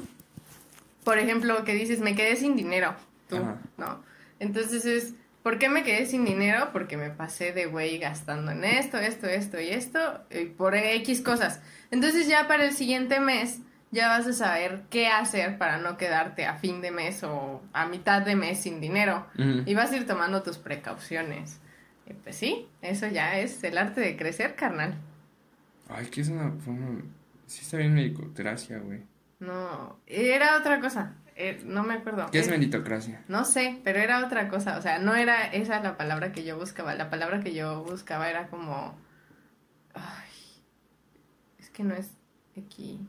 por ejemplo, que dices, me quedé sin dinero, tú, Ajá. ¿no? Entonces es, ¿por qué me quedé sin dinero? Porque me pasé de güey gastando en esto, esto, esto y esto, y por X cosas. Entonces ya para el siguiente mes ya vas a saber qué hacer para no quedarte a fin de mes o a mitad de mes sin dinero. Y vas a ir tomando tus precauciones. Y pues sí, eso ya es el arte de crecer, carnal. Ay, que es una forma... Sí está bien meritocracia, güey. No, era otra cosa. eh, no me acuerdo. ¿Qué es Eh, meritocracia? No sé, pero era otra cosa. O sea, no era esa la palabra que yo buscaba. La palabra que yo buscaba era como. Ay. Es que no es aquí.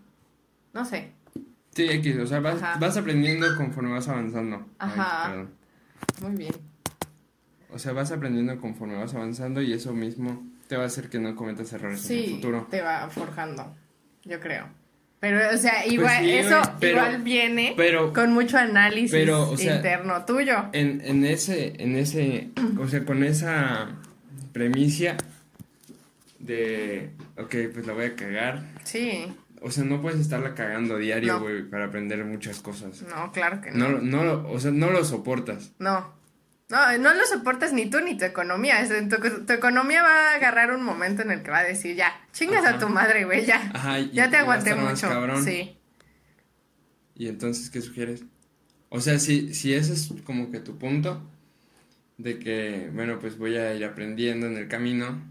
No sé. Sí, X, o sea, vas, vas aprendiendo conforme vas avanzando. Ay, Ajá. perdón. Muy bien. O sea, vas aprendiendo conforme vas avanzando y eso mismo te va a hacer que no cometas errores en el Sí, futuro. te va forjando. Yo creo. Pero, o sea, igual, sí, eso pero- igual viene Pero con mucho análisis pero, o sea, interno tuyo. en, en ese, en ese, o sea, con esa premisa de, ok, pues la voy a cagar. Sí, O sea, no puedes estarla cagando diario, No. güey, para aprender muchas cosas. no, claro que No, no. no, o sea, no lo soportas. No. No, no lo soportas ni tú ni tu economía. Es- Tu, tu economía va a agarrar un momento en el que va a decir, ya, chingas a tu madre, güey, ya. Ajá, y- ya te aguanté mucho. cabrón. Sí. Y entonces, ¿qué sugieres? O sea, si, si ese es como que tu punto, de que, bueno, pues voy a ir aprendiendo en el camino.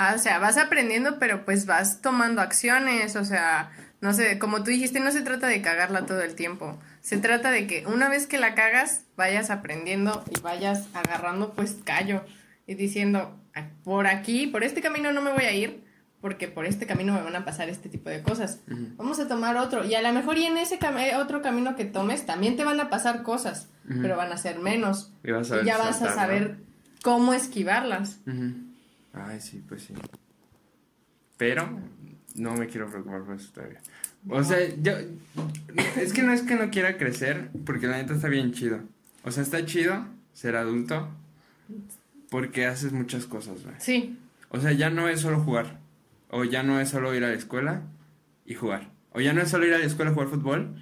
Ah, o sea, vas aprendiendo, pero pues vas tomando acciones, o sea, no sé, como tú dijiste, no se trata de cagarla todo el tiempo. Se trata de que una vez que la cagas, vayas aprendiendo y vayas agarrando pues callo y diciendo, "Ah, por aquí, por este camino no me voy a ir, porque por este camino me van a pasar este tipo de cosas. Vamos a tomar otro. Y a lo mejor y en ese cam- eh, otro camino que tomes también te van a pasar cosas, pero van a ser menos. Y vas a Y ver ya vas a saber cómo esquivarlas. Ujú. Ay, sí, pues sí. Pero no me quiero preocupar por eso todavía. O sea, yo. Es que no es que no quiera crecer, porque la neta está bien chido. O sea, está chido ser adulto, porque haces muchas cosas, güey. Sí, O sea, ya no es solo jugar. O ya no es solo ir a la escuela y jugar. O ya no es solo ir a la escuela a jugar fútbol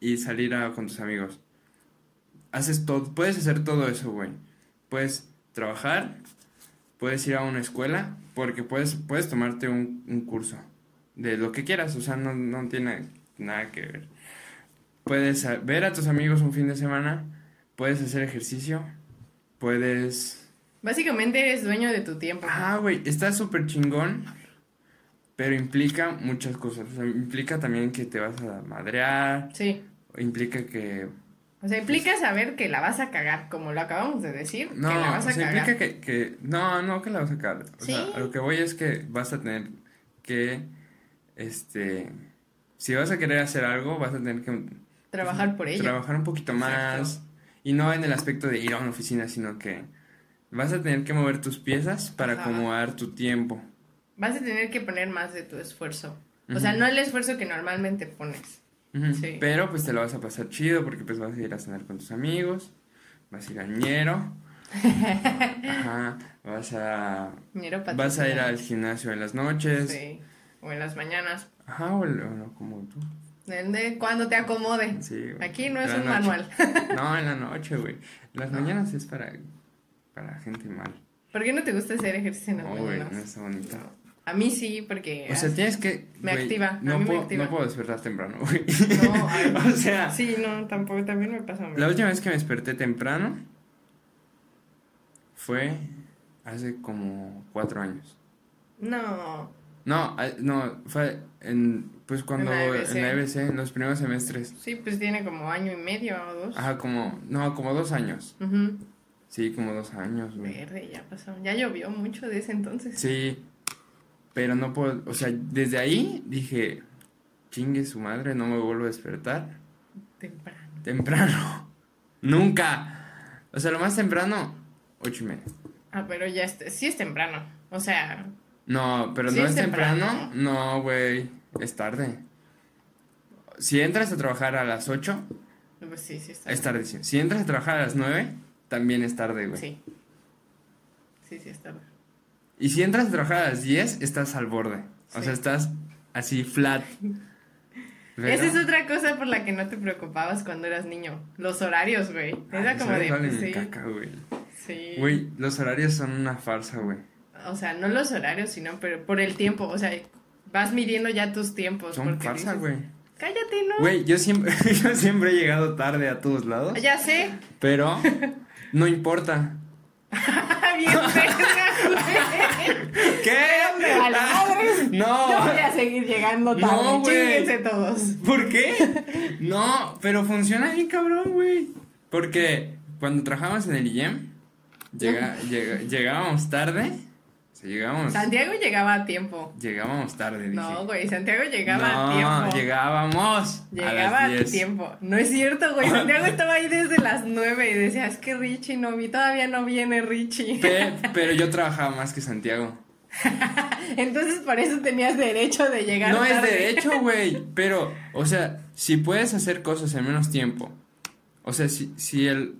y salir a- con tus amigos. Haces todo, puedes hacer todo eso, güey. Puedes trabajar, puedes ir a una escuela, porque puedes, puedes tomarte un, un curso de lo que quieras, o sea, no, no tiene nada que ver. Puedes ver a tus amigos un fin de semana, puedes hacer ejercicio, puedes... básicamente eres dueño de tu tiempo. Ah, güey, está súper chingón, pero implica muchas cosas. O sea, implica también que te vas a madrear, Sí. implica que... O sea, implica saber que la vas a cagar, como lo acabamos de decir, No, que la vas o a sea, cagar. implica que, que... No, no, que la vas a cagar. O sea, Sí. lo que voy es que vas a tener que, este... Si vas a querer hacer algo, vas a tener que Trabajar por ello. trabajar un poquito más. Exacto. Y no en el aspecto de ir a una oficina, sino que vas a tener que mover tus piezas para Ajá. acomodar tu tiempo. Vas a tener que poner más de tu esfuerzo. O sea, no el esfuerzo que normalmente pones. Sí. Pero pues te lo vas a pasar chido porque pues vas a ir a cenar con tus amigos, vas a ir al ñero, ajá, vas a vas a ir al gimnasio en las noches, Sí. O en las mañanas. ajá, o, no, como tú, De, cuando te acomode. sí. güey. Aquí no es la un noche. manual. No, en la noche, güey. Las No. mañanas es para para gente mal. ¿Por qué no te gusta hacer ejercicio en las No, güey, mañanas? no está bonito. No. A mí sí, porque... O sea, tienes que Me activa, a No mí me puedo, activa. no puedo despertar temprano, güey. No, ay, o sea, Sí, no, tampoco, también me pasa a mí. La última vez que me desperté temprano fue hace como cuatro años. No, No, a- no, fue en, pues cuando, En la en EBC. la EBC, en los primeros semestres. sí, pues tiene como año y medio o dos. Ajá, como, no, como dos años. Sí, como dos años, güey. Verde, ya pasó. Ya llovió mucho de ese entonces. Sí, pero no puedo, o sea, desde ahí dije, chingue su madre, no me vuelvo a despertar. Temprano. Temprano. Nunca. O sea, lo más temprano, ocho y media. Ah, pero ya es, sí es temprano. O sea, No, pero Sí no es es temprano. temprano. No, güey. Es tarde. Si entras a trabajar a las 8, pues sí, sí es tardísimo. Si entras a trabajar a las 9, también es tarde, güey. Sí. Sí, sí está. Y si entras a trabajar a las 10, estás al borde. O sea, estás así flat. Esa es otra cosa por la que no te preocupabas cuando eras niño. Los horarios, güey. Era Ay, como ¿sabes de. cuál pues, sí, caca, güey? sí. Güey, los horarios son una farsa, güey. O sea, no los horarios, sino pero por el tiempo. O sea, vas midiendo ya tus tiempos. Son porque farsa, güey. Cállate, ¿no? Güey, yo siempre, yo siempre he llegado tarde a todos lados, Ya sé. pero no importa. Bien. ¿Qué? Me vale madres. No. Yo voy a seguir llegando tarde. No, güey. Chinguense todos. ¿Por qué? No, pero funciona bien cabrón, güey. Porque cuando trabajamos en el IEM, llega, llega- llegábamos tarde. O sea, llegábamos, Santiago llegaba a tiempo. llegábamos tarde, dije. No, güey, Santiago llegaba no, a tiempo. llegábamos Llegaba a a, las 10. tiempo. No es cierto, güey. Santiago estaba ahí desde las 9 y decía, es que Richie no vi, todavía no viene Richie. Pe- pero yo trabajaba más que Santiago. Entonces por eso tenías derecho de llegar No es derecho, güey. Pero, o sea, si puedes hacer cosas en menos tiempo. O sea, si, si el,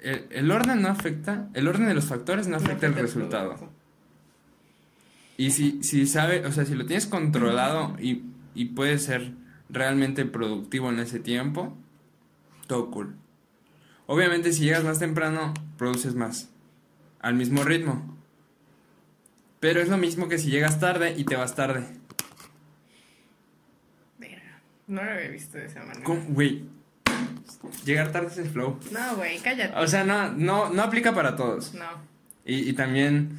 el, el orden no afecta, el orden de los factores no No afecta el resultado. producto. Y si, si sabe, o sea, si lo tienes controlado y, y puedes ser realmente productivo en ese tiempo, todo cool. Obviamente, si llegas más temprano, produces más. Al mismo ritmo. Pero es lo mismo que si llegas tarde y te vas tarde. No lo había visto de esa manera. Güey. Llegar tarde es el flow. No, güey, cállate. O sea, no, no, no aplica para todos. No, Y, y también,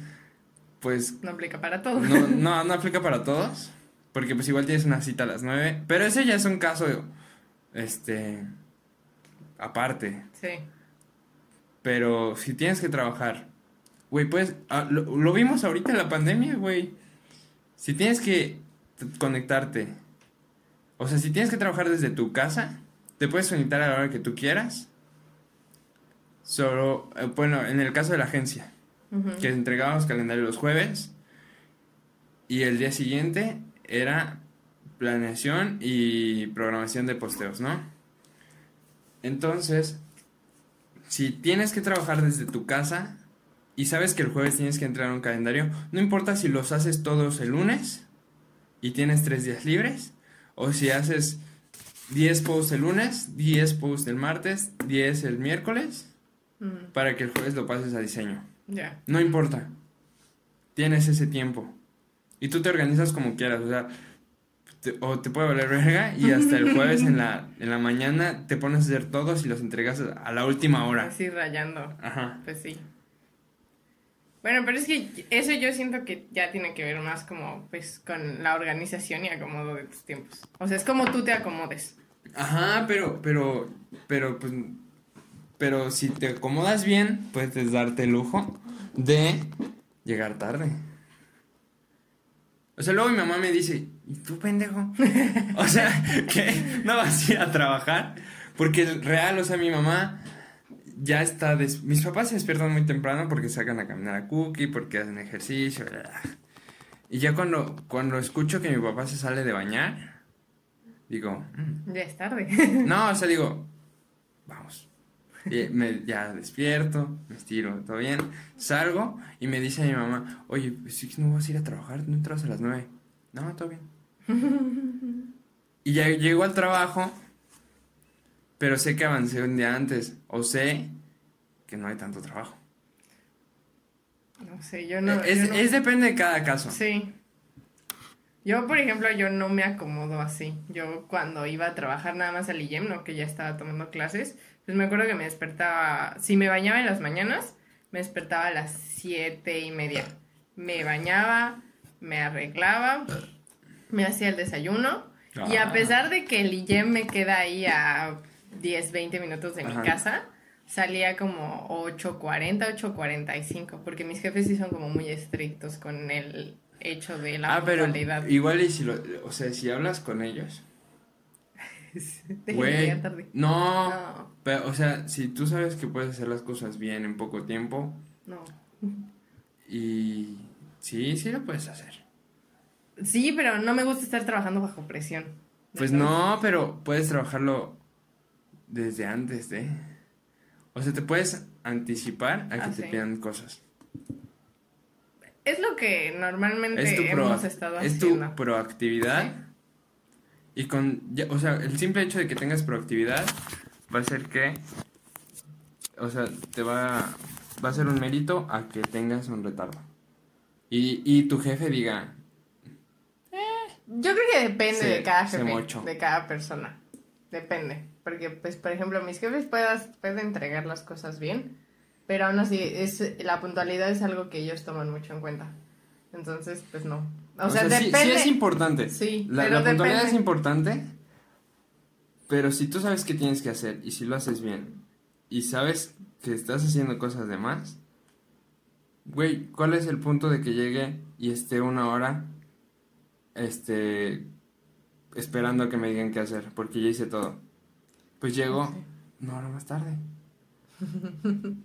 pues, no aplica para todo. no, no, no aplica para todos. Porque pues igual tienes una cita a las 9. Pero ese ya es un caso, este, aparte. Sí. Pero si tienes que trabajar, güey, pues, ah, lo, lo vimos ahorita en la pandemia, güey. Si tienes que conectarte, o sea, si tienes que trabajar desde tu casa, te puedes conectar a la hora que tú quieras. Solo, eh, bueno, en el caso de la agencia, Que entregábamos calendario los jueves y el día siguiente era planeación y programación de posteos, ¿no? Entonces, si tienes que trabajar desde tu casa y sabes que el jueves tienes que entregar un calendario, no importa si los haces todos el lunes y tienes tres días libres, o si haces 10 posts el lunes, 10 posts el martes, 10 el miércoles, Mm, para que el jueves lo pases a diseño. Ya. No importa. Tienes ese tiempo. Y tú te organizas como quieras. O sea, te- o te puede valer verga y hasta el jueves en la, en la mañana te pones a hacer todos y los entregas a la última hora. Así rayando. Ajá. Pues sí. Bueno, pero es que eso yo siento que ya tiene que ver más como pues con la organización y acomodo de tus tiempos. O sea, es como tú te acomodes. Ajá, pero, pero, pero, pues, pero si te acomodas bien, puedes darte el lujo de llegar tarde. O sea, luego mi mamá me dice, ¿y tú pendejo? o sea, que no vas a ir a trabajar. Porque el real, o sea, mi mamá ya está... des- Mis papás se despiertan muy temprano porque sacan a caminar a Cookie, porque hacen ejercicio. bla, bla. Y ya cuando, cuando escucho que mi papá se sale de bañar, digo, "Mm, Ya es tarde. no, o sea, digo, vamos. Y me, ya despierto, me estiro, todo bien. Salgo y me dice mi mamá, oye, pues sí que no vas a ir a trabajar, no entras a las nueve. No, todo bien. y ya llego al trabajo, pero sé que avancé un día antes, o sé que no hay tanto trabajo. No sé, yo no. es, yo no- es depende de cada caso. Sí. Yo, por ejemplo, yo no me acomodo así. Yo cuando iba a trabajar nada más al IEM, ¿no? Que ya estaba tomando clases, pues me acuerdo que me despertaba, si me bañaba en las mañanas, me despertaba a las siete y media. Me bañaba, me arreglaba, me hacía el desayuno. Y a Ah. pesar de que el IEM me queda ahí a 10, 20 minutos de mi casa, salía como 8.40, 8.45, porque mis jefes sí son como muy estrictos con el hecho de la Ah, pero igual y si lo, o sea, si hablas con ellos, Güey, tarde. no, No, Pero, o sea, si tú sabes que puedes hacer las cosas bien en poco tiempo no. y sí, sí lo puedes hacer. Sí, pero no me gusta estar trabajando bajo presión. Pues no, pero puedes trabajarlo desde antes de. O sea, te puedes anticipar a que Ah, te sí. pidan cosas. Es lo que normalmente Es tu, hemos estado es tu haciendo. proactividad Sí. Y con, ya- o sea, el simple hecho de que tengas proactividad va a hacer que, o sea, te va, va a ser un mérito a que tengas un retardo. Y, y tu jefe diga, Yo creo que depende Se- de cada jefe, de cada persona. Depende. Porque, pues, por ejemplo, mis jefes puedas, pueden entregar las cosas bien, pero aún así, es, la puntualidad es algo que ellos toman mucho en cuenta. Entonces, pues no. O, sea, depende. sí, es importante. Sí, la, pero la puntualidad depende. es importante, pero si tú sabes qué tienes que hacer y si lo haces bien y sabes que estás haciendo cosas de más, güey, ¿cuál es el punto de que llegue y esté una hora este esperando a que me digan qué hacer? Porque ya hice todo. Pues llego Sí. una hora más tarde.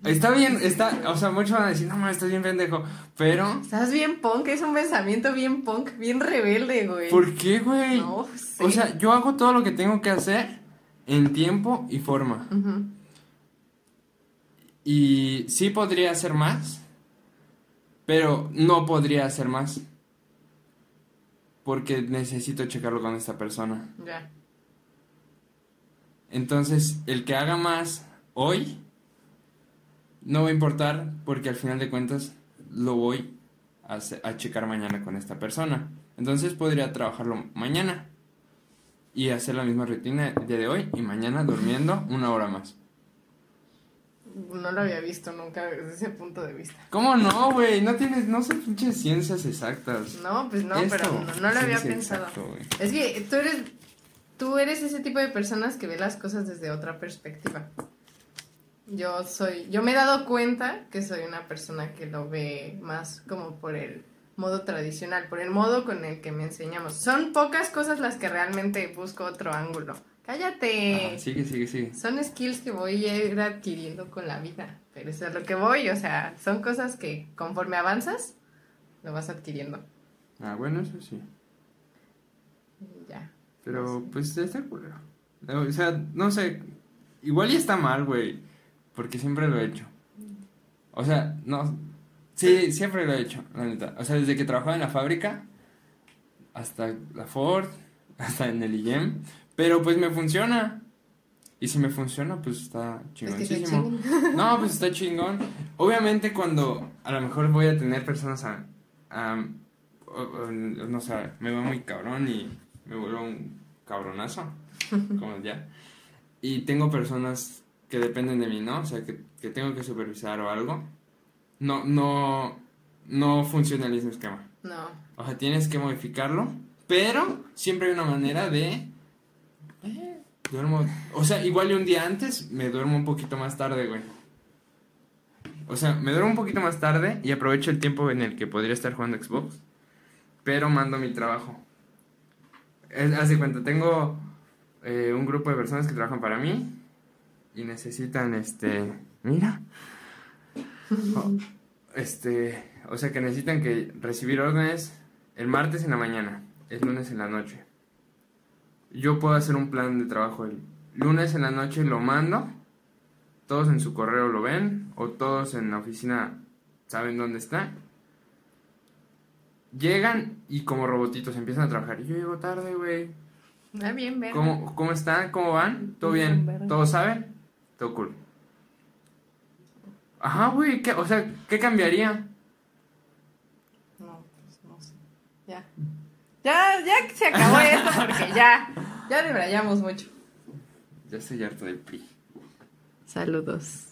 Está bien, está, o sea, muchos van a decir, no, mames, estás bien pendejo, pero Estás bien punk, es un pensamiento bien punk, bien rebelde, güey. ¿por qué, güey? No sé. O sea, yo hago todo lo que tengo que hacer en tiempo y forma. Y sí podría hacer más, pero no podría hacer más. Porque necesito checarlo con esta persona. Ya. Entonces, el que haga más hoy no va a importar porque al final de cuentas lo voy a, checar mañana con esta persona. Entonces podría trabajarlo mañana y hacer la misma rutina el día de hoy y mañana durmiendo una hora más. No lo había visto nunca desde ese punto de vista. ¿Cómo no, güey? No tienes, no son pinches ciencias exactas. No, pues no, Esto, pero no, no lo había pensado. exacto. Es que tú eres, tú eres ese tipo de personas que ve las cosas desde otra perspectiva. Yo soy, yo me he dado cuenta que soy una persona que lo ve más como por el modo tradicional, por el modo con el que me enseñamos. Son pocas cosas las que realmente busco otro ángulo. Cállate. Ajá, sigue, sigue, sigue. Son skills que voy a ir adquiriendo con la vida. Pero eso es lo que voy, o sea, son cosas que conforme avanzas, lo vas adquiriendo. Ah, bueno, eso sí. Ya. Pero, pues, está culero. O sea, no sé. Igual y está mal, güey. Porque siempre lo he hecho. O sea, no. Sí, siempre lo he hecho, la neta. O sea, desde que trabajaba en la fábrica, hasta la Ford, hasta en el IEM. Pero, pues, me funciona. Y si me funciona, pues está Es que está chingoncísimo. No, pues está chingón. Obviamente cuando a lo mejor voy a tener personas a... a- o- o- no sé, me va muy cabrón y me vuelvo un cabronazo, como ya. Y tengo personas que dependen de mí, ¿no? O sea, que, que tengo que supervisar o algo. No, no, no funciona el mismo esquema. No. O sea, tienes que modificarlo, pero siempre hay una manera de... eh, duermo... O sea, igual un día antes me duermo un poquito más tarde, güey. O sea, me duermo un poquito más tarde y aprovecho el tiempo en el que podría estar jugando Xbox, pero mando mi trabajo. Haz de cuenta, tengo eh, un grupo de personas que trabajan para mí y necesitan, este... Mira. Oh, este, o sea que necesitan que recibir órdenes el martes en la mañana, el lunes en la noche. Yo puedo hacer un plan de trabajo el lunes en la noche, lo mando, todos en su correo lo ven, o todos en la oficina saben dónde está. Llegan y como robotitos empiezan a trabajar. Y yo llego tarde, güey. Ah, bien. ¿Cómo, ¿Cómo están? ¿Cómo van? ¿Todo Bien, bien? ¿Todos saben? Todo cool. Ajá, güey. ¿qué- O sea, ¿qué cambiaría? No, pues no sé. Ya. Ya, ya que se acabó esto porque ya. Ya debrayamos mucho. Ya estoy harto del PRI. Saludos.